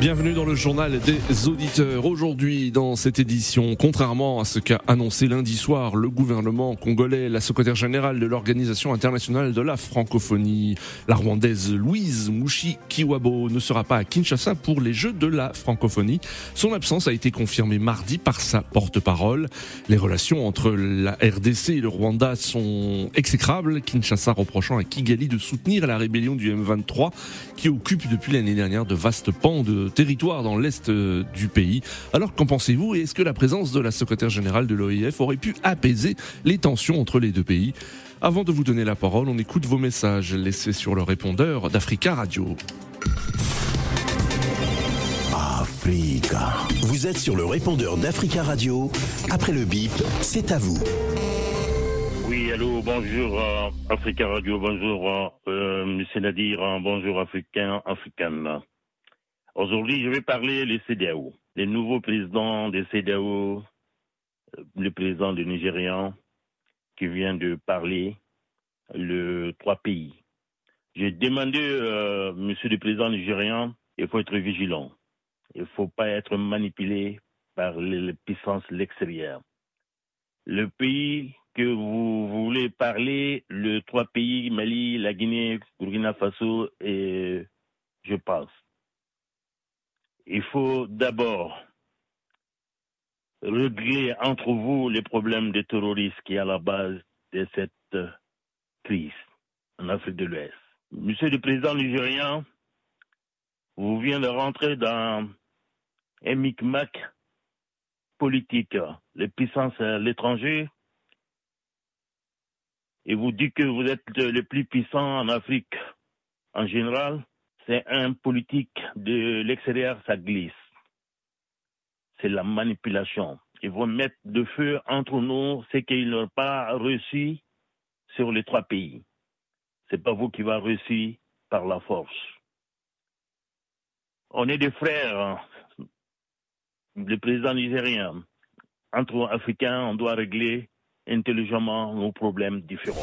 Bienvenue dans le journal des auditeurs. Aujourd'hui, dans cette édition, contrairement à ce qu'a annoncé lundi soir le gouvernement congolais, la secrétaire générale de l'Organisation internationale de la francophonie, la rwandaise Louise Mouchi Kiwabo, ne sera pas à Kinshasa pour les Jeux de la francophonie. Son absence a été confirmée mardi par sa porte-parole. Les relations entre la RDC et le Rwanda sont exécrables, Kinshasa reprochant à Kigali de soutenir la rébellion du M23 qui occupe depuis l'année dernière de vastes pans de territoire dans l'est euh, du pays. Alors qu'en pensez-vous et est-ce que la présence de la secrétaire générale de l'OIF aurait pu apaiser les tensions entre les deux pays? Avant de vous donner la parole, on écoute vos messages laissés sur le répondeur d'Africa Radio. Africa. Vous êtes sur le répondeur d'Africa Radio. Après le bip, c'est à vous. Oui, allô, bonjour euh, Africa Radio, bonjour euh, euh Monsieur Nadir, euh, bonjour Africain, Africaine. Aujourd'hui, je vais parler des CDAO. Les nouveaux présidents des CDAO, euh, le président du Nigérian qui vient de parler, le trois pays. J'ai demandé, euh, monsieur le président nigérian, il faut être vigilant. Il ne faut pas être manipulé par les puissances l'extérieur. Le pays que vous voulez parler, le trois pays, Mali, la Guinée, Burkina Faso et je pense il faut d'abord régler entre vous les problèmes des terroristes qui est à la base de cette crise en Afrique de l'Ouest. Monsieur le Président nigérien, vous venez de rentrer dans un micmac politique, les puissances à l'étranger, et vous dites que vous êtes le plus puissant en Afrique en général, c'est un politique de l'extérieur, ça glisse. C'est la manipulation. Ils vont mettre de feu entre nous ce qu'ils n'ont pas reçu sur les trois pays. C'est pas vous qui va reçu par la force. On est des frères, le président nigérien. Entre Africains, on doit régler intelligemment nos problèmes différents.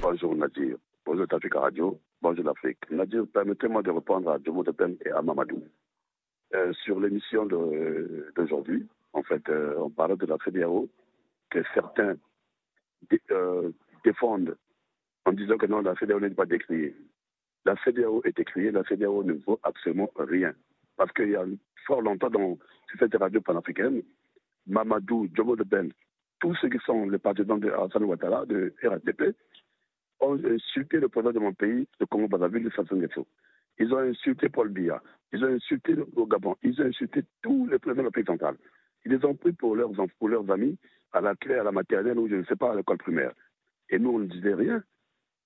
Bonjour Nadir. Bonjour Africa Radio. Bonjour l'Afrique. Nadir, permettez-moi de répondre à Djomo Pen et à Mamadou. Euh, sur l'émission d'aujourd'hui, en fait, euh, on parlait de la CDAO, que certains euh, défendent en disant que non, la CDAO n'est pas décriée. La CDAO est décriée, la CDAO ne vaut absolument rien. Parce qu'il y a fort longtemps dans cette radio panafricaine, Mamadou, Djomo Ben, tous ceux qui sont les partisans de Hassan Ouattara, de RATP, ont insulté le président de mon pays, le Congo-Brazzaville, Sassou Nguesso. Ils ont insulté Paul Biya. Ils ont insulté le Gabon. Ils ont insulté tous les présidents de l'Afrique centrale. Ils les ont pris pour leurs, pour leurs amis à la clé, à la maternelle ou je ne sais pas, à l'école primaire. Et nous, on ne disait rien.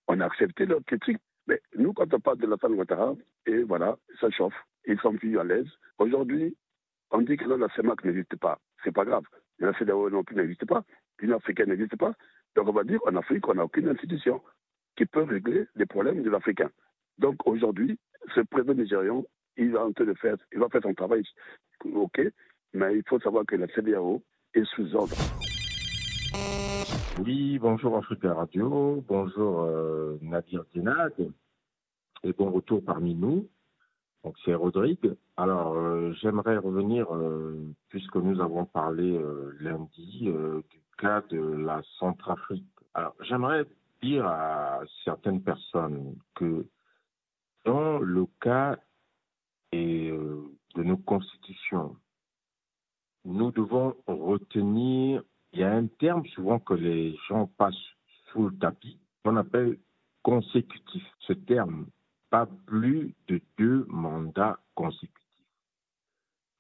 On a accepté leur critique. Mais nous, quand on parle de la femme Ouattara, et voilà, ça chauffe. Ils sont plus à l'aise. Aujourd'hui, on dit que la CEMAC n'existe pas. C'est pas grave. La CEDAO non plus n'existe pas. L'Union africaine n'existe pas. Donc on va dire qu'en Afrique, on n'a aucune institution qui peut régler les problèmes des Africains. Donc aujourd'hui, ce président nigérian, il en de faire, il va faire son travail, ok, mais il faut savoir que la CDAO est sous ordre. Oui, bonjour Africa Radio, bonjour euh, Nadir Dinad, et bon retour parmi nous. Donc c'est Rodrigue. Alors euh, j'aimerais revenir, euh, puisque nous avons parlé lundi du cas de la Centrafrique. Alors j'aimerais dire à certaines personnes que dans le cas euh, de nos constitutions, nous devons retenir, il y a un terme souvent que les gens passent sous le tapis, qu'on appelle consécutif. Ce terme, pas plus de deux mandats consécutifs.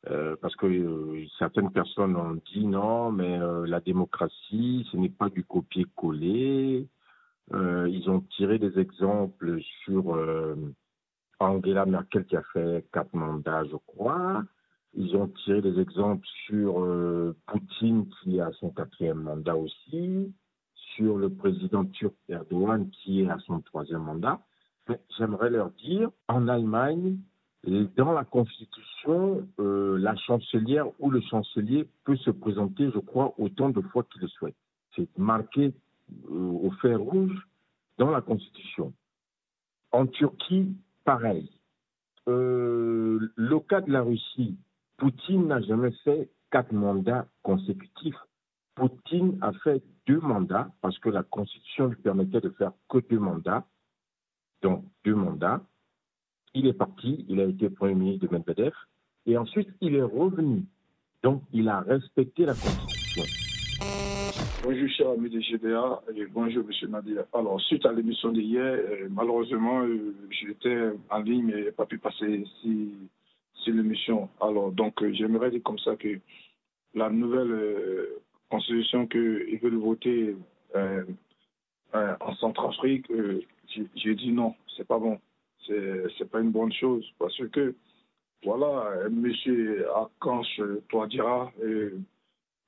Euh, parce que euh, certaines personnes ont dit non, mais la démocratie, ce n'est pas du copier-coller, ils ont tiré des exemples sur euh, Angela Merkel qui a fait quatre mandats, je crois. Ils ont tiré des exemples sur euh, Poutine qui a son quatrième mandat aussi, sur le président turc Erdogan qui est à son troisième mandat. j'aimerais leur dire, en Allemagne, dans la Constitution, euh, la chancelière ou le chancelier peut se présenter, je crois, autant de fois qu'il le souhaite. C'est marqué au fer rouge dans la Constitution. En Turquie, pareil. Euh, le cas de la Russie, Poutine n'a jamais fait quatre mandats consécutifs. Poutine a fait deux mandats parce que la Constitution lui permettait de faire que deux mandats. Donc, deux mandats. Il est parti, il a été Premier ministre de Medvedev, et ensuite il est revenu. Donc, il a respecté la Constitution. Bonjour, cher ami et bonjour, monsieur Nadir. Alors, suite à l'émission d'hier, euh, malheureusement, euh, j'étais en ligne, n'ai pas pu passer sur l'émission. Alors, donc, euh, j'aimerais dire comme ça que la nouvelle constitution qu'ils veulent voter en Centrafrique, j'ai dit non, c'est pas bon. C'est pas une bonne chose parce que, voilà, monsieur Akanche Touadira,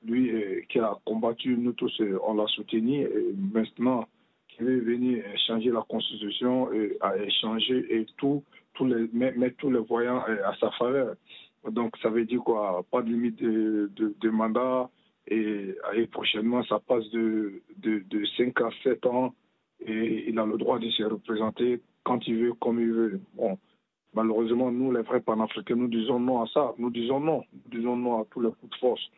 lui euh, qui a combattu, nous tous, euh, on l'a soutenu. Maintenant, qui veut venir changer la constitution, et, à et tout, tous les, mettre tous les voyants euh, à sa faveur. Donc, ça veut dire quoi? Pas de limite de, de, mandat. Et, prochainement, ça passe de, de, de 5 à 7 ans. Et il a le droit de se représenter quand il veut, comme il veut. Bon, malheureusement, nous, les vrais panafricains, nous disons non à ça. Nous disons non. Nous disons non à tous les coups de force.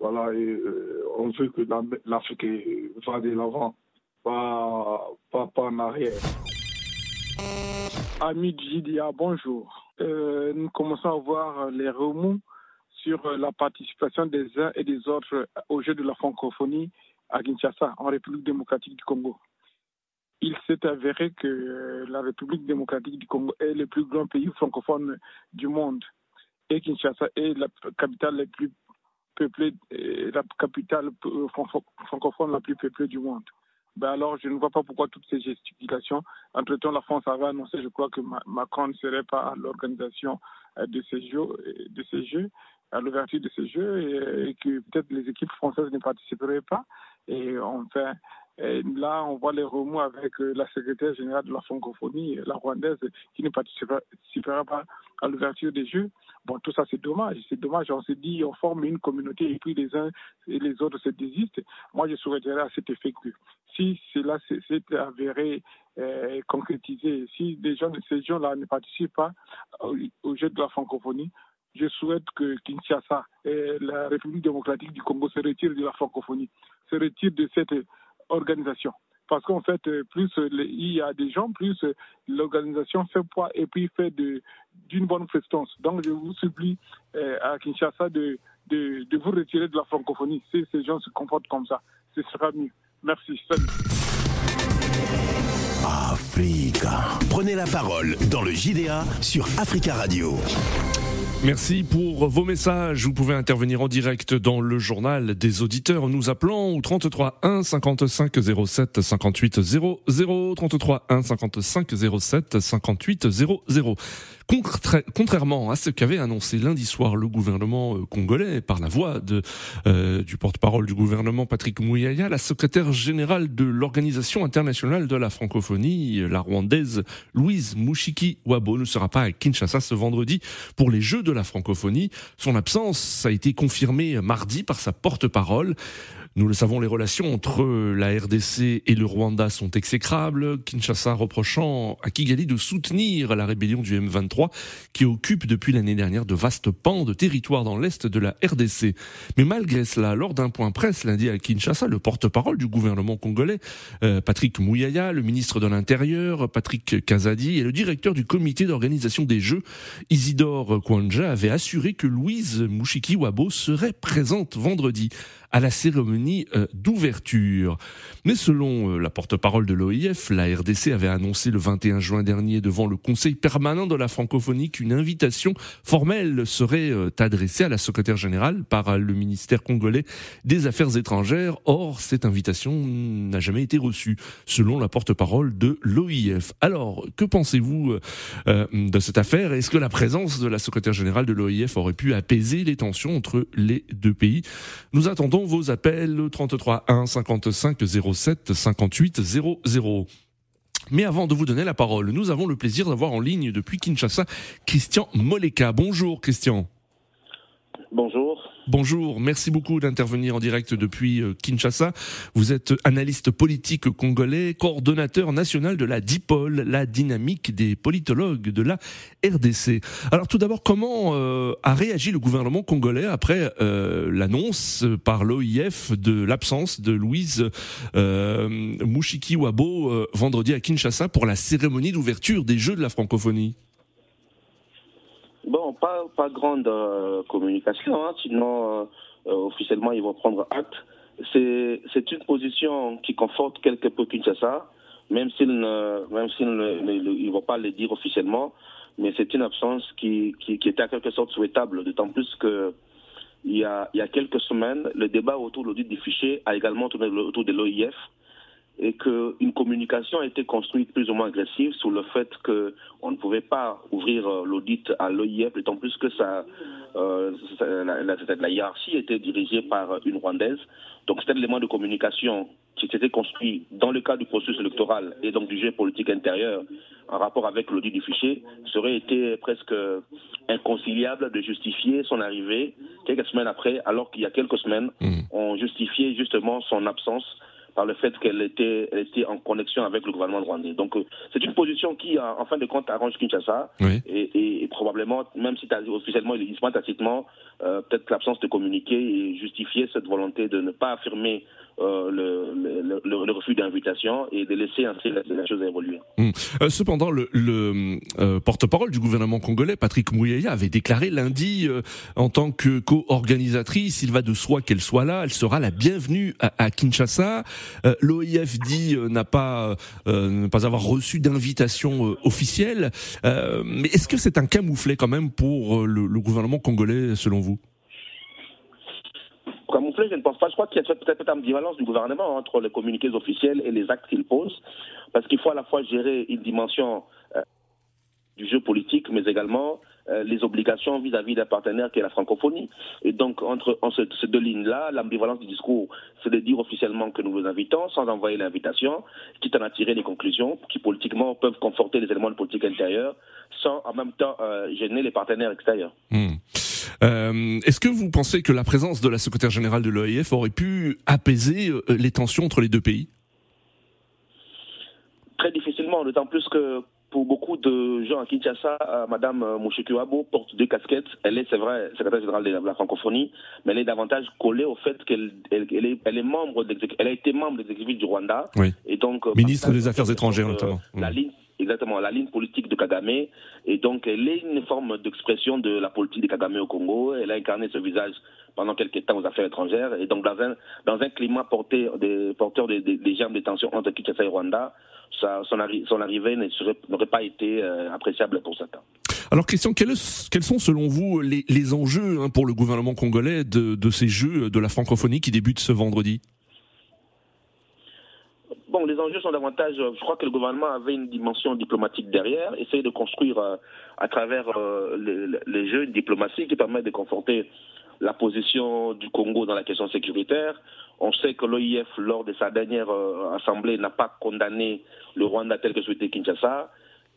Voilà, euh, on veut que l'Afrique va de l'avant, pas, pas, en arrière. Ami Jidia, bonjour. Euh, nous commençons à voir les remous sur la participation des uns et des autres au jeu de la francophonie à Kinshasa, en République démocratique du Congo. Il s'est avéré que la République démocratique du Congo est le plus grand pays francophone du monde et Kinshasa est la capitale la plus peuplée, la capitale euh, francophone la plus peuplée du monde. Ben alors, je ne vois pas pourquoi toutes ces gesticulations. Entre-temps, la France avait annoncé, je crois, que Macron ne serait pas à l'organisation euh, de ces jeux, euh, de ces jeux à l'ouverture de ces jeux, et, que peut-être les équipes françaises ne participeraient pas. Et enfin, là, on voit les remous avec la secrétaire générale de la francophonie, la rwandaise, qui ne participera pas à l'ouverture des Jeux. Bon, tout ça, c'est dommage. C'est dommage. On se dit, on forme une communauté et puis les uns et les autres se désistent. Moi, je souhaiterais à cet effet que si cela s'est avéré euh, concrétisé, si des gens, ces gens-là ne participent pas au, au jeu de la francophonie, je souhaite que Kinshasa et la République démocratique du Congo se retirent de la francophonie, se retirent de cette organisation parce qu'en fait, euh, plus euh, il y a des gens, plus euh, l'organisation fait poids et puis fait d'une bonne prestance. Donc, je vous supplie à Kinshasa de, de, vous retirer de la francophonie. Si ces gens se comportent comme ça, ce sera mieux. Merci. Africa. Prenez la parole dans le JDA sur Africa Radio. Merci pour vos messages. Vous pouvez intervenir en direct dans le journal des auditeurs nous appelant au 33 1 55 07 58 00 33 1 55 07 58 00. Contrairement à ce qu'avait annoncé lundi soir le gouvernement euh, congolais par la voix euh, du porte-parole du gouvernement Patrick Mouyaya, la secrétaire générale de l'Organisation internationale de la francophonie, la rwandaise Louise Mouchiki Wabo, ne sera pas à Kinshasa ce vendredi pour les Jeux de la francophonie. Son absence a été confirmée mardi par sa porte-parole. Nous le savons, les relations entre la RDC et le Rwanda sont exécrables. Kinshasa reprochant à Kigali de soutenir la rébellion du M23 qui occupe depuis l'année dernière de vastes pans de territoire dans l'est de la RDC. Mais malgré cela, lors d'un point presse lundi à Kinshasa, le porte-parole du gouvernement congolais, euh, Patrick Mouyaya, le ministre de l'Intérieur, Patrick Kazadi et le directeur du comité d'organisation des Jeux, Isidore Kwanja, avaient assuré que Louise Mouchiki-Wabo serait présente vendredi à la cérémonie euh, d'ouverture. Mais selon euh, la porte-parole de l'OIF, la RDC avait annoncé le 21 juin dernier devant le Conseil permanent de la francophonie qu'une invitation formelle serait euh, adressée à la secrétaire générale par le ministère congolais des Affaires étrangères. Or, cette invitation n'a jamais été reçue, selon la porte-parole de l'OIF. Alors, que pensez-vous de cette affaire? Est-ce que la présence de la secrétaire générale de l'OIF aurait pu apaiser les tensions entre les deux pays? Nous attendons vos appels 33 1 55 07 58 00. Mais avant de vous donner la parole, nous avons le plaisir d'avoir en ligne depuis Kinshasa Christian Moleka. Bonjour Christian. Bonjour. Bonjour, merci beaucoup d'intervenir en direct depuis euh, Kinshasa. Vous êtes analyste politique congolais, coordonnateur national de la DIPOL, la dynamique des politologues de la RDC. Alors tout d'abord, comment euh, a réagi le gouvernement congolais après euh, l'annonce par l'OIF de l'absence de Louise euh, Mushikiwabo vendredi à Kinshasa pour la cérémonie d'ouverture des Jeux de la francophonie? Bon, pas, pas grande euh, communication, hein, sinon euh, euh, officiellement ils vont prendre acte. C'est, une position qui conforte quelque peu Kinshasa, même s'ils ne, même s'ils ne, vont pas le dire officiellement, mais c'est une absence qui, qui, était en quelque sorte souhaitable, d'autant plus que il y a, il y a quelques semaines, le débat autour de l'audit des fichiers a également tourné autour de l'OIF, et qu'une communication a été construite plus ou moins agressive sur le fait qu'on ne pouvait pas ouvrir euh, l'audit à l'OIF, d'autant plus que ça, euh, la, la, la, hiérarchie était dirigée par une Rwandaise. Donc c'était l'élément de communication qui s'était construit dans le cadre du processus électoral et donc du jeu politique intérieur en rapport avec l'audit du fichier, serait été presque inconciliable de justifier son arrivée quelques semaines après, alors qu'il y a quelques semaines, mmh. on justifiait justement son absence par le fait qu'elle était, elle était en connexion avec le gouvernement rwandais. Donc euh, c'est une position qui, en fin de compte, arrange Kinshasa oui. et, et, et, probablement, même si officiellement il se tacitement, euh, peut-être l'absence de communiquer et justifier cette volonté de ne pas affirmer euh, le, le, le, refus d'invitation et de laisser ainsi la, la chose évoluer. Mmh. Euh, cependant, le, euh, porte-parole du gouvernement congolais, Patrick Mouyaya, avait déclaré lundi euh, en tant que co-organisatrice, il va de soi qu'elle soit là, elle sera la bienvenue à, à Kinshasa. L'OIF dit n'a pas ne pas avoir reçu d'invitation officielle, mais est-ce que c'est un camouflet quand même pour le gouvernement congolais selon vous? Camoufler, je ne pense pas. Je crois qu'il y a peut-être une ambivalence du gouvernement entre les communiqués officiels et les actes qu'il pose, parce qu'il faut à la fois gérer une dimension euh, du jeu politique, mais également euh, les obligations vis-à-vis d'un partenaire qui est la francophonie. Et donc, entre, ces deux lignes-là, l'ambivalence du discours, c'est de dire officiellement que nous vous invitons sans envoyer l'invitation, quitte à en tirer les conclusions qui politiquement peuvent conforter les éléments de politique intérieure sans en même temps euh, gêner les partenaires extérieurs. Mmh. Euh, Est-ce que vous pensez que la présence de la secrétaire générale de l'OIF aurait pu apaiser euh, les tensions entre les deux pays? Très difficilement, d'autant plus que pour beaucoup de gens à Kinshasa, euh, Madame Mouchikuabo porte deux casquettes. Elle est, c'est vrai, secrétaire générale de la francophonie, mais elle est davantage collée au fait qu'elle elle, elle est, elle est membre, elle a été membre de l'exécutif du Rwanda. Oui. Et donc, ministre des Affaires étrangères notamment. La ligne exactement la ligne politique de Kagame et donc elle est une forme d'expression de la politique de Kagame au Congo. Elle a incarné ce visage pendant quelques temps aux affaires étrangères et donc dans un dans un climat porté porteur des, des, germes de tension entre Kinshasa et Rwanda, son, arri son arrivée n'aurait pas été euh, appréciable pour certains. Alors Christian, quels, sont selon vous les, enjeux hein, pour le gouvernement congolais de ces Jeux de la francophonie qui débutent ce vendredi? Bon, les enjeux sont davantage. Je crois que le gouvernement avait une dimension diplomatique derrière, essayer de construire euh, à travers euh, les, jeux une diplomatie qui permet de conforter la position du Congo dans la question sécuritaire. On sait que l'OIF, lors de sa dernière euh, assemblée, n'a pas condamné le Rwanda tel que souhaitait Kinshasa.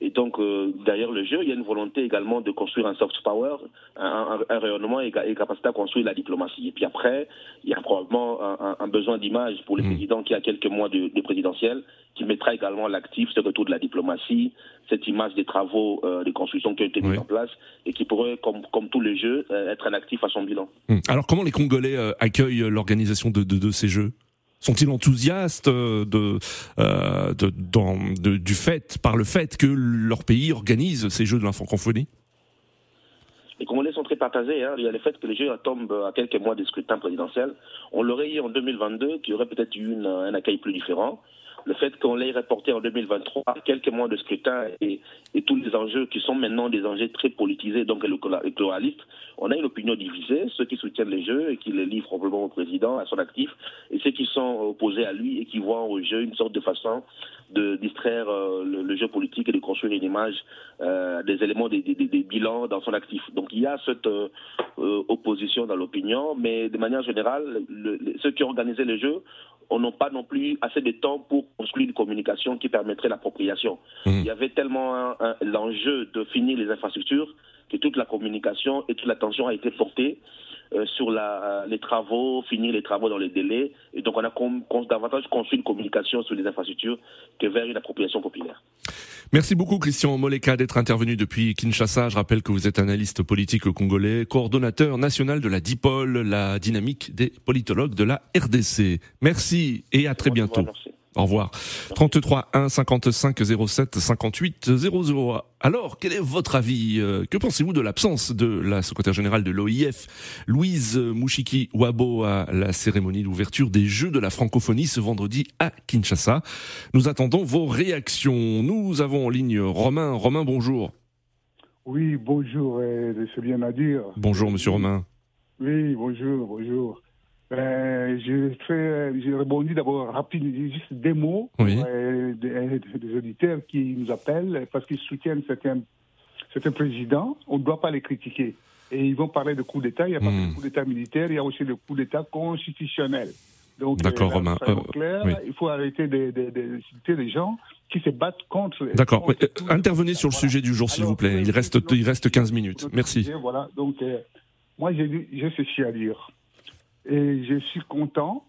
Et donc, euh, derrière le jeu, il y a une volonté également de construire un soft power, un, un, un rayonnement et, capacité à construire la diplomatie. Et puis après, il y a probablement un, un besoin d'image pour le mmh. président qui a quelques mois de, de présidentiel, qui mettra également l'actif, ce retour de la diplomatie, cette image des travaux euh, de construction qui ont été mis oui. en place et qui pourrait, comme, comme tous les jeux, euh, être un actif à son bilan. Mmh. Alors, comment les Congolais euh, accueillent l'organisation de, de, de ces jeux? Sont-ils enthousiastes euh, de, du fait, par le fait que leur pays organise ces Jeux de la francophonie les Congolais sont très partagés. Hein. Il y a le fait que les Jeux tombent à quelques mois des scrutins présidentiels. On l'aurait eu en 2022, qui aurait peut-être eu un accueil plus différent le fait qu'on l'ait reporté en 2023, quelques mois de scrutin et, tous les enjeux qui sont maintenant des enjeux très politisés, donc électoralistes, on a une opinion divisée, ceux qui soutiennent les jeux et qui les livrent probablement au président, à son actif, et ceux qui sont opposés à lui et qui voient au jeu une sorte de façon de distraire euh, le, jeu politique et de construire une image euh, des éléments des, bilans dans son actif. Donc il y a cette euh, opposition dans l'opinion, mais de manière générale, le, ceux qui ont organisé les jeux on n'a pas non plus assez de temps pour construire une communication qui permettrait l'appropriation. Mhm. Il y avait tellement l'enjeu de finir les infrastructures que toute la communication et toute l'attention a été portée euh, sur la, les travaux, finir les travaux dans les délais. Et donc, on a con- davantage construit une communication sur les infrastructures que vers une appropriation populaire. Merci beaucoup Christian Moleka d'être intervenu depuis Kinshasa. Je rappelle que vous êtes analyste politique congolais, coordonnateur national de la DIPOL, la dynamique des politologues de la RDC. Merci et à très bientôt. Merci. Au revoir. 33 1 55 07 58 00. Alors, quel est votre avis Euh, Que pensez-vous de l'absence de la secrétaire générale de l'OIF, Louise Mouchiki Wabo, à la cérémonie d'ouverture des Jeux de la francophonie ce vendredi à Kinshasa? Nous attendons vos réactions. Nous avons en ligne Romain. Romain, bonjour. Oui, bonjour, euh, c'est bien à dire. Bonjour, monsieur Romain. Oui, bonjour, bonjour. Euh, je fais, je rebondis d'abord rapide, juste des mots Oui. pour, euh, des, des auditeurs qui nous appellent parce qu'ils soutiennent certains, certains présidents. On ne doit pas les critiquer. Et ils vont parler de coup d'État. Il n'y a pas Hmm. que de coup d'État militaire, il y a aussi le coup d'État constitutionnel. Donc, D'accord, Romain. Euh, oui. il faut arrêter de, de, de citer les gens qui se battent contre. D'accord. contre Euh, Intervenez sur le Voilà. sujet du jour, s'il vous plaît. Il reste, il reste 15 minutes. Merci. sujet, Voilà, donc euh, moi j'ai j'ai ceci à dire. Et je suis content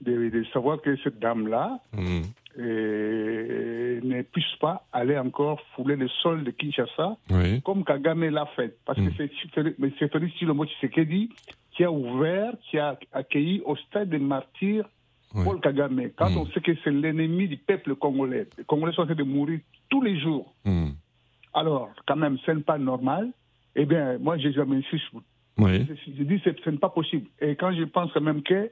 de, de savoir que cette dame-là Hmm. euh, ne puisse pas aller encore fouler le sol de Kinshasa Oui. comme Kagame l'a fait. Parce que c'est Félix- mais c'est Félix Chilomo Tshisekedi qui a ouvert, qui a accueilli au stade des martyrs Oui. Paul Kagame. Quand Mm. on sait que c'est l'ennemi du peuple congolais, les Congolais sont en train de mourir tous les jours. Hmm. Alors, quand même, ce n'est pas normal. Eh bien, moi, j'ai jamais su. Oui. Je, dis que ce n'est pas possible. Et quand je pense même que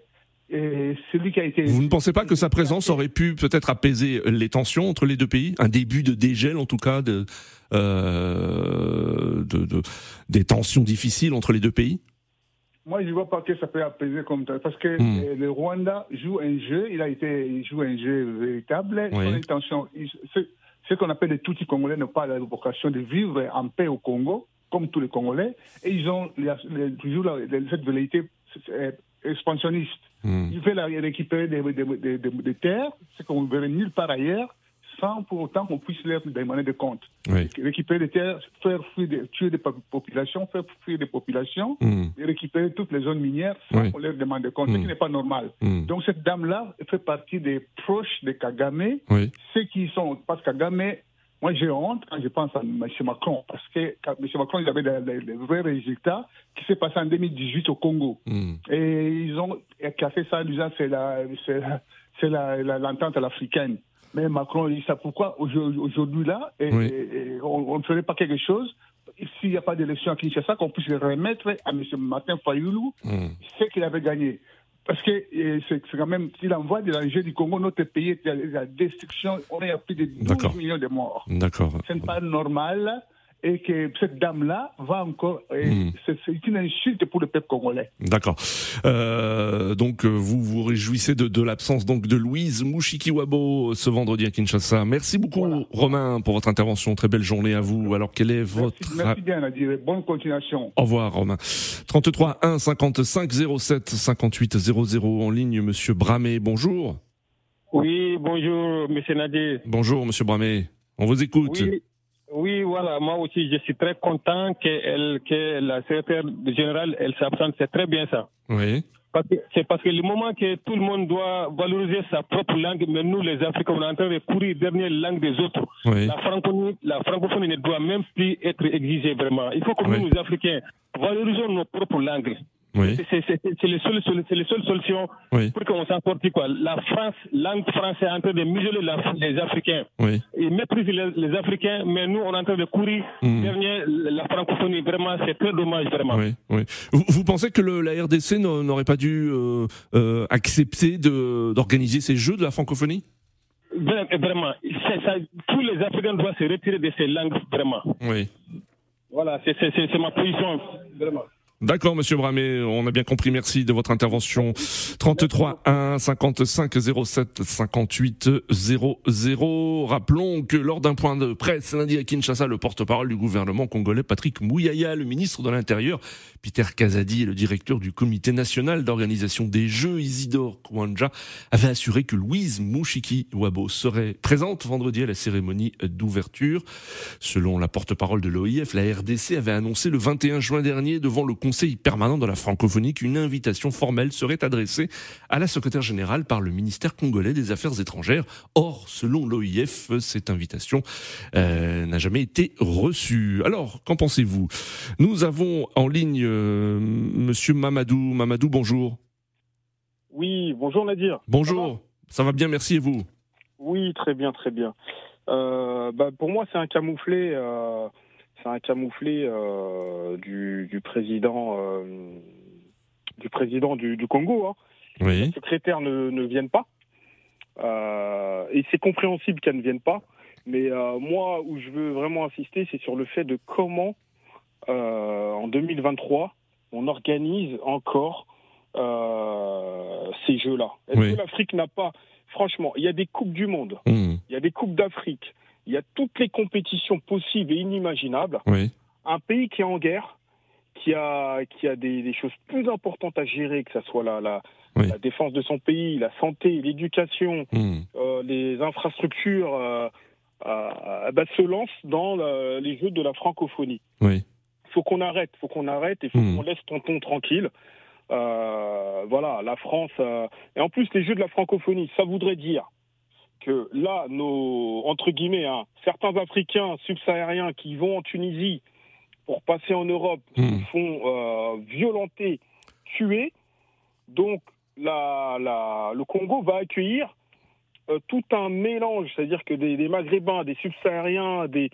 celui qui a été. Vous ne pensez pas que sa présence aurait pu peut-être apaiser les tensions entre les deux pays? Un début de dégel, en tout cas, de, euh, de, de- des tensions difficiles entre les deux pays? Moi, je ne vois pas que ça peut apaiser comme ça. Parce que Mm. euh, le Rwanda joue un jeu, il, a été, il joue un jeu véritable. Oui. Son intention, ce, ce qu'on appelle les Tutsis congolais n'ont pas la vocation de vivre en paix au Congo, comme tous les Congolais. Et ils ont toujours cette velléité euh, expansionniste. Hmm. Il veut la- récupérer des, des, des- des- des terres, ce qu'on ne verrait nulle part ailleurs, sans pour autant qu'on puisse leur demander des comptes. Oui. Récupérer des terres, faire fuir des, tuer des po- populations, faire fuir des populations, Hmm. et récupérer toutes les zones minières sans Oui. qu'on leur demande des comptes, ce qui n'est pas normal. Hmm. Donc cette dame-là fait partie des proches de Kagame, Oui. ceux qui sont, parce que Kagame, moi j'ai honte quand je pense à M. Macron, parce que quand M. Macron, il avait des vrais résultats qui s'est passé en 2018 au Congo. Hmm. Et ils ont cassé ça en disant c'est la, c'est la, c'est la, l'entente à l'africaine. Mais Macron dit ça pourquoi aujourd'hui là, et, Oui. et- et on on ne ferait pas quelque chose s'il n'y a pas d'élection à Kinshasa, qu'on puisse remettre à M. Martin Fayoulou Hmm. ce qu'il avait gagné. Parce que c'est quand même, s'il envoie de l'argent du Congo, notre pays la destruction, on est à plus de 12 D'accord. millions de morts. D'accord. Ce n'est pas normal et que cette dame-là va encore. euh, Mm. c'est- une insulte pour le peuple congolais. D'accord. Euh, donc euh, vous vous réjouissez de, de l'absence donc de Louise Mouchikiwabo ce vendredi à Kinshasa. Merci beaucoup Voilà. Romain pour votre intervention. Très belle journée à vous. Alors quel est votre Merci, merci bien, Nadir. Bonne continuation. Au revoir Romain. 33 1 55 07 58 00 en ligne Monsieur Bramé. Bonjour. Oui, bonjour, monsieur Nadir. Bonjour Monsieur Bramé. On vous écoute. Oui, oui, voilà, moi aussi, je suis très content que, elle, que la secrétaire générale, elle s'absente. C'est très bien ça. Oui. C'est parce que le moment que tout le monde doit valoriser sa propre langue, mais nous, les Africains, on est en train de courir derrière la langue des autres. Oui. La francophonie, la francophonie ne doit même plus être exigée vraiment. Il faut que Oui. nous, les Africains, valorisons nos propres langues. Oui. C'est- c'est les seules solutions Oui. pour qu'on s'en sorte. Quoi. La France, langue française est en train de museler la- les Africains. Oui. Ils méprisent les, les Africains, mais nous, on est en train de courir Mm. derrière la francophonie. Vraiment, c'est très dommage, vraiment. Vous, vous pensez que le, la RDC n'a- n'aurait pas dû euh, euh, accepter d'organiser ces Jeux de la francophonie? Vra- Vraiment, ça, tous les Africains doivent se retirer de ces langues, vraiment. Oui. Voilà, c'est ma position, vraiment. D'accord, monsieur Bramé, on a bien compris. Merci de votre intervention. 33 1 55 07 58 00. Rappelons que lors d'un point de presse lundi à Kinshasa, le porte-parole du gouvernement congolais, Patrick Mouyaya, le ministre de l'Intérieur, Peter Kazadi et le directeur du comité national d'organisation des Jeux, Isidore Kwanja, avaient assuré que Louise Mouchiki Wabo serait présente vendredi à la cérémonie d'ouverture. Selon la porte-parole de l'OIF, la RDC avait annoncé le 21 juin dernier devant le Conseil permanent de la francophonie qu'une invitation formelle serait adressée à la secrétaire générale par le ministère congolais des Affaires étrangères. Or, selon l'OIF, cette invitation euh, n'a jamais été reçue. Alors, qu'en pensez-vous? Nous avons en ligne euh, Monsieur Mamadou. Mamadou, bonjour. Oui, bonjour Nadir. Bonjour. Ça va, bien, merci et vous? Oui, très bien, très bien. Euh, bah, pour moi, c'est un camouflé, euh, c'est un camouflé euh, du, du, président, du président du, du Congo. Hein. Oui. Les secrétaires ne, ne viennent pas, et c'est compréhensible qu'elles ne viennent pas. Mais moi, où je veux vraiment insister, c'est sur le fait de comment, en 2023, on organise encore ces jeux-là. Est-ce Oui. que l'Afrique n'a pas franchement, il y a des coupes du monde, Mmh. il y a des coupes d'Afrique, il y a toutes les compétitions possibles et inimaginables. Oui. Un pays qui est en guerre, qui a, qui a des, des choses plus importantes à gérer, que ce soit la, la, Oui. la défense de son pays, la santé, l'éducation, Mmh. euh, les infrastructures, euh, euh, bah, se lance dans le- les jeux de la francophonie. Oui. faut qu'on arrête, faut qu'on arrête et faut Hmm. qu'on laisse tonton tranquille. Voilà, la France. Et en plus, les jeux de la francophonie, ça voudrait dire que là, nos entre guillemets, hein, certains Africains subsahariens qui vont en Tunisie pour passer en Europe se Hmm. font euh, violenter, tuer. Donc, la, la, le Congo va accueillir euh, tout un mélange, c'est-à-dire que des, des Maghrébins, des subsahariens, des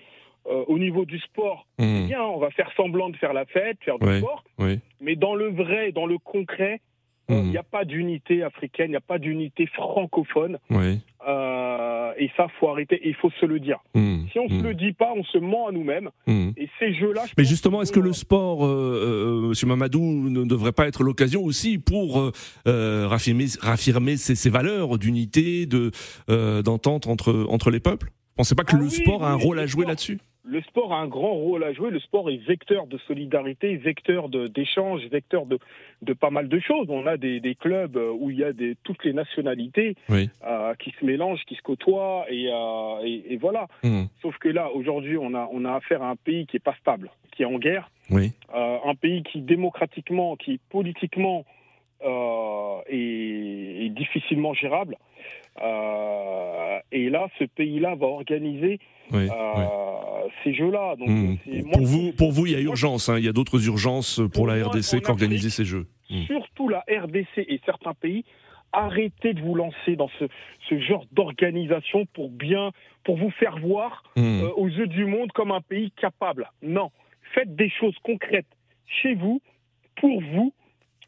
euh, au niveau du sport, Mmh. bien, on va faire semblant de faire la fête, faire du Oui. sport, Oui. mais dans le vrai, dans le concret, il Mmh. n'y a pas d'unité africaine, il n'y a pas d'unité francophone. Oui. Euh, et ça, faut arrêter, il faut se le dire. Mmh. Si on Mmh. se le dit pas, on se ment à nous-mêmes. Mmh. Et ces jeux-là, je Mais justement, est-ce que le sport, euh, euh, Monsieur Mamadou, ne devrait pas être l'occasion aussi pour euh, euh, raffirmer, raffirmer ces, ces valeurs d'unité, de euh, d'entente entre entre les peuples? Pensez pas que Ah le oui, sport a un oui, rôle le à jouer là-dessus? Le sport a un grand rôle à jouer. Le sport est vecteur de solidarité, vecteur d'échange, vecteur de, de pas mal de choses. On a des, des clubs euh, où il y a des, toutes les nationalités Oui. euh, qui se mélangent, qui se côtoient, et, euh, et, et voilà. Mmh. Sauf que là, aujourd'hui, on a, on a affaire à un pays qui est pas stable, qui est en guerre, Oui. euh, un pays qui démocratiquement, qui politiquement est, est difficilement gérable. Euh, et là, ce pays-là va organiser Oui. euh, oui. ces jeux-là. Donc, Mmh. moi, Pour vous, pour vous, il y a urgence. hein, il y a d'autres urgences pour, la RDC qu'organiser ces jeux. Mmh. surtout la RDC et certains pays, arrêtez de vous lancer dans ce, ce genre d'organisation pour bien, pour vous faire voir Mmh. euh, aux yeux du monde comme un pays capable. Non, faites des choses concrètes chez vous, pour vous,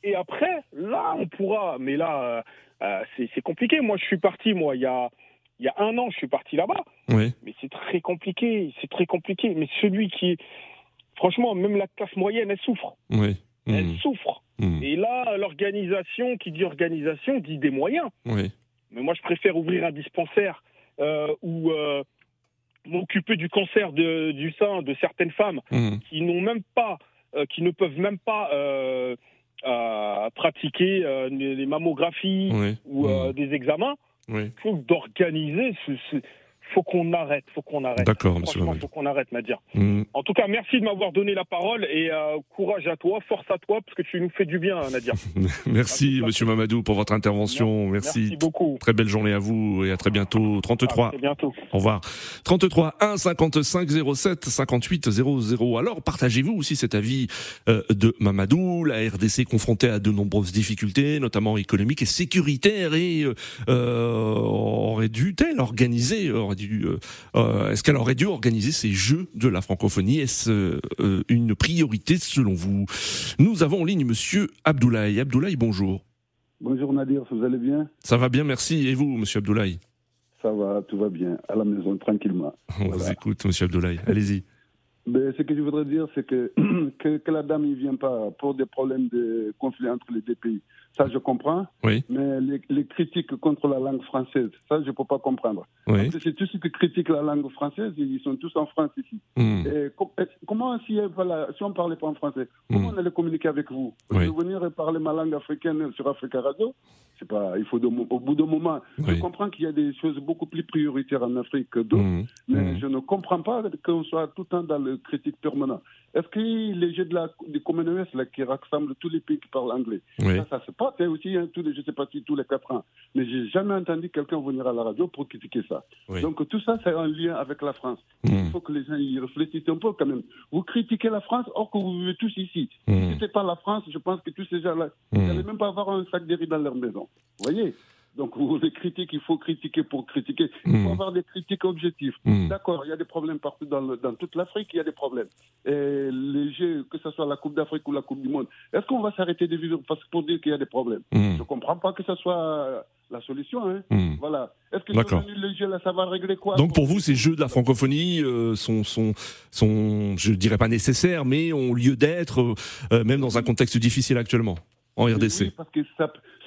et après, là, on pourra. Mais là, euh, euh, c'est compliqué. Moi, je suis parti, moi, il y a, il y a un an, je suis parti là-bas. Oui. Mais c'est très compliqué, c'est très compliqué. Mais celui qui. Franchement, même la classe moyenne, elle souffre. Oui. Elle Mmh. souffre. Mmh. Et là, l'organisation, qui dit organisation, dit des moyens. Oui. Mais moi, je préfère ouvrir un dispensaire euh, ou euh, m'occuper du cancer de- du sein de certaines femmes Mmh. qui n'ont même pas, euh, qui ne peuvent même pas euh, euh, pratiquer euh, les les mammographies Oui. ou euh, Mmh. des examens, Oui. faut d'organiser. Ce, ce- faut qu'on arrête, faut qu'on arrête. D'accord, monsieur faut qu'on arrête, Nadia. Mmh. En tout cas, merci de m'avoir donné la parole et euh, courage à toi, force à toi, parce que tu nous fais du bien, Nadia. Merci, À Monsieur Mamadou, pour votre intervention. Merci. Merci beaucoup. Très belle journée à vous et à très bientôt. 33. À très bientôt. Au revoir. 33 1 55 07 58 00. Alors, partagez-vous aussi cet avis euh, de Mamadou. La RDC confrontée à de nombreuses difficultés, notamment économiques et sécuritaires, et euh, euh, aurait dû-elle organiser, aurait dû, euh, euh, est-ce qu'elle aurait dû organiser ces Jeux de la francophonie? Est-ce euh, une priorité selon vous? Nous avons en ligne Monsieur Abdoulaye. Abdoulaye, bonjour. Bonjour Nadir, vous allez bien? Ça va bien, merci. Et vous, Monsieur Abdoulaye? Ça va, tout va bien, à la maison, tranquillement. On vous écoute, Monsieur Abdoulaye. Allez-y. Mais ce que je voudrais dire, c'est que, que, que la dame ne vient pas pour des problèmes de conflit entre les deux pays. Ça, je comprends. Oui. Mais les, les critiques contre la langue française, ça, je ne peux pas comprendre. Oui. C'est tous ceux qui critiquent la langue française, ils sont tous en France ici. Hmm. Et comment, si, voilà, si on ne parlait pas en français, comment on allait communiquer avec vous? Hmm. Oui. Je venir parler ma langue africaine sur Africa Radio? C'est pas, il faut de, au bout d'un moment, je comprends qu'il y a des choses beaucoup plus prioritaires en Afrique que d'autres, Hmm. mais Hmm. je ne comprends pas qu'on soit tout le temps dans le critique permanent. Est-ce que les jeux de la, du Commonwealth là, qui rassemblent tous les pays qui parlent anglais, ça, ça se hein, aussi, tous les, je sais pas si tous les quatre ans, mais j'ai jamais entendu quelqu'un venir à la radio pour critiquer ça. Oui. Donc tout ça, c'est en lien avec la France. Hmm. Il faut que les gens y réfléchissent un peu quand même. Vous critiquez la France, or que vous vivez tous ici. Hmm. Si c'était pas la France, je pense que tous ces gens-là, ils Hmm. n'allaient même pas avoir un sac de riz dans leur maison. Vous voyez? Donc, vous les critiques, il faut critiquer pour critiquer. Il faut Hmm. avoir des critiques objectives. Hmm. D'accord, il y a des problèmes partout dans, le- dans toute l'Afrique, il y a des problèmes. Et les Jeux, que ce soit la Coupe d'Afrique ou la Coupe du Monde, est-ce qu'on va s'arrêter de vivre parce, pour dire qu'il y a des problèmes? Hmm. Je ne comprends pas que ce soit la solution. Hein. Voilà. Est-ce que les Jeux, là, ça va régler quoi? Donc pour vous, ces jeux de la francophonie euh, sont, sont, sont, je dirais pas nécessaires, mais ont lieu d'être, euh, même dans un contexte difficile actuellement, en RDC. Oui, parce que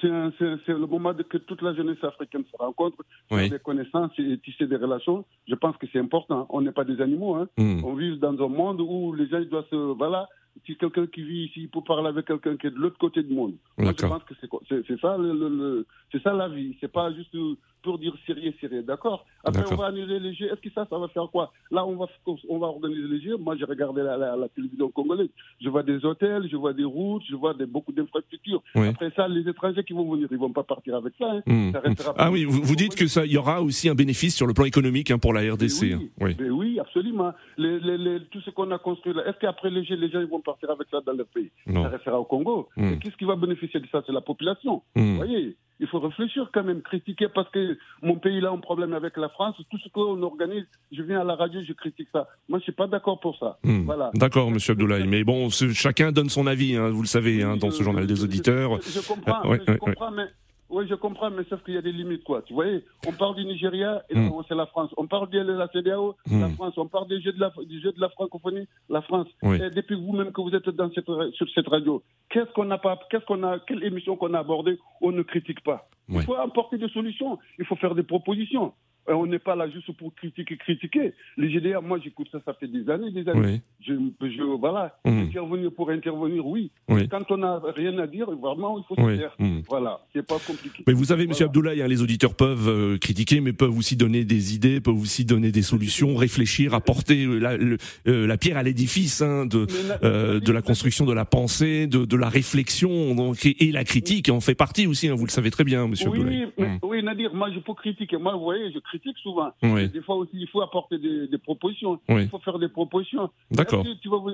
c'est le moment de que toute la jeunesse africaine se rencontre, Oui. faire des connaissances et tisser des relations. Je pense que c'est important. On n'est pas des animaux. Hein. Hmm. On vit dans un monde où les gens doivent se. Voilà, si quelqu'un qui vit ici peut parler avec quelqu'un qui est de l'autre côté du monde. Moi, je pense que c'est ça, le, le- le- c'est ça la vie. C'est pas juste pour dire sérieux, sérieux. D'accord Après, on va annuler les jeux. Est-ce que ça, ça va faire quoi Là, on va, on va organiser les jeux. Moi, j'ai regardé la, la- la télévision congolaise. Je vois des hôtels, je vois des routes, je vois des, beaucoup d'infrastructures. Oui. Après ça, les étrangers qui vont venir, ils vont pas partir avec ça. hein. Hmm. Ça restera Ah oui, vous, vous dites que ça, il y aura aussi un bénéfice sur le plan économique hein, pour la RDC. hein. Oui. Mais oui, absolument. Les, les, les- tout ce qu'on a construit là, est-ce qu'après les jeux, les gens ils vont partir avec ça dans leur pays Non. Ça restera au Congo. Hmm. Et qu'est-ce qui va bénéficier de ça? C'est la population. Hmm. Vous voyez il faut réfléchir quand même, critiquer parce que mon pays là a un problème avec la France. Tout ce qu'on organise, je viens à la radio, je critique ça. Moi, je suis pas d'accord pour ça. Hmm. Voilà. D'accord, Monsieur Abdoulaye. Mais bon, chacun donne son avis, hein, vous le savez, hein, dans ce journal des auditeurs. Je, je comprends, Euh, ouais, mais je ouais, ouais. comprends, mais oui, je comprends, mais sauf qu'il y a des limites, quoi. Tu voyez, on parle du Nigeria et Mm. non, c'est la France. On parle de la CDAO, Mm. la France. On parle des jeux de la, du jeu de la francophonie, la France. Oui. Et depuis vous-même que vous êtes dans cette, sur cette radio, qu'est-ce qu'on n'a pas, qu'est-ce qu'on a, quelle émission qu'on a abordée, on ne critique pas. Il faut apporter des solutions. Il faut faire des propositions. Et on n'est pas là juste pour critiquer, critiquer. Les GDA, moi, j'écoute ça, ça fait des années, des années. Je, je, voilà, Mm. intervenir pour intervenir, oui. Oui. Quand on n'a rien à dire, vraiment, il faut se Oui. taire. Mm. Voilà, c'est pas compliqué. Mais vous savez, Monsieur Abdoulaye, hein, les auditeurs peuvent euh, critiquer, mais peuvent aussi donner des idées, peuvent aussi donner des solutions, réfléchir, apporter euh, la, le- euh, la pierre à l'édifice hein, de, euh, de la construction de la pensée, de, de la réflexion, donc, et, et la critique en fait partie aussi. hein, vous le savez très bien, Monsieur Abdoulaye. mais- Mm. oui, Nadir, moi je peux critiquer. Moi, vous voyez, je critique souvent. Oui. Des fois aussi, il faut apporter des, des propositions. Oui. Il faut faire des propositions. D'accord.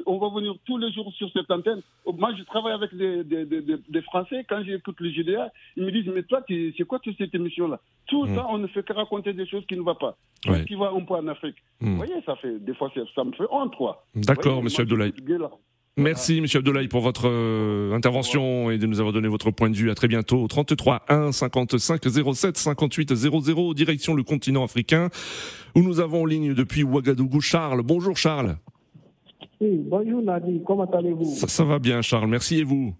On va venir tous les jours sur cette antenne? Moi, je travaille avec des, des, des, Français. Quand j'écoute les GDA, ils me disent Mais toi, c'est quoi toute cette émission-là? Tout le Mm. temps, on ne fait que raconter des choses qui ne vont pas. Tout ce qui va un peu en Afrique. Mm. Vous voyez, ça fait, des fois, ça, me fait honte, quoi. D'accord, Monsieur Abdoulaye. Merci, Monsieur Abdoulaye, pour votre euh, intervention et de nous avoir donné votre point de vue. À très bientôt. 33 1 55 07 58 00, direction le continent africain, où nous avons en ligne depuis Ouagadougou Charles. Bonjour Charles. Oui, bonjour Nadi, comment allez-vous? Ça, ça va bien Charles, merci et vous?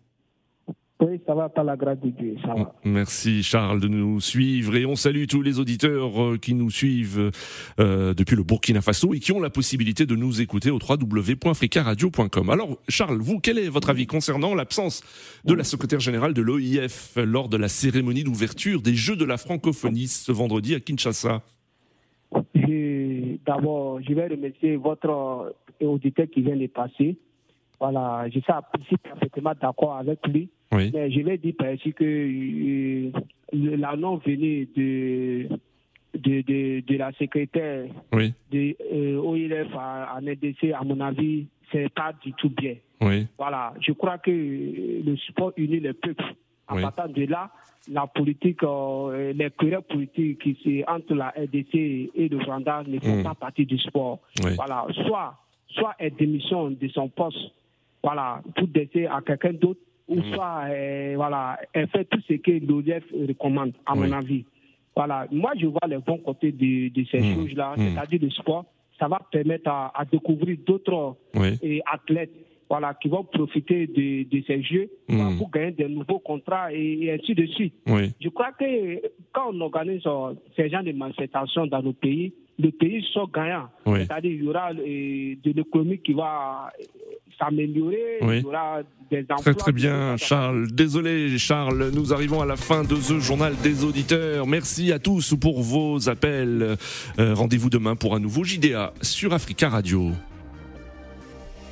Oui, ça va par la grâce de Dieu, ça va. Merci Charles de nous suivre et on salue tous les auditeurs euh, qui nous suivent euh, depuis le Burkina Faso et qui ont la possibilité de nous écouter au www.africaradio.com. Alors Charles, vous, quel est votre avis concernant l'absence de la secrétaire générale de l'OIF lors de la cérémonie d'ouverture des Jeux de la francophonie ce vendredi à Kinshasa? D'abord, je vais remercier votre euh, auditeur qui vient de passer. Voilà, je suis parfaitement d'accord avec lui. Oui. Mais je vais dire par ici que euh, le- la non-venue de, de, de, de la secrétaire Oui, de euh, OIF à, à NDC, à mon avis, c'est pas du tout bien. oui, Voilà, je crois que euh, le sport unit le peuple. À Oui. partir de là, la politique, euh, les querelles politiques qui c'est entre la RDC et le Rwanda ne font Mm. pas partie du sport. Oui. Voilà, soit, soit elle démissionne de son poste, voilà, pour laisser à quelqu'un d'autre, ou Mm. soit, euh, voilà, elle fait tout ce que l'ODF recommande, à Oui. mon avis. Voilà, moi je vois les bons côtés de, de ces Mm. choses-là, Mm. c'est-à-dire le sport. ça va permettre à, découvrir d'autres athlètes voilà, qui vont profiter de, de ces jeux pour gagner de nouveaux contrats et, ainsi de suite. Je crois que quand on organise euh, ces genres de manifestations dans nos pays, le pays sort gagnant. C'est-à-dire qu'il y aura euh, de l'économie qui va euh, s'améliorer, il y aura des emplois. Très très bien, Charles. Désolé, Charles, nous arrivons à la fin de ce journal des auditeurs. Merci à tous pour vos appels. Rendez-vous demain pour un nouveau JDA sur Africa Radio.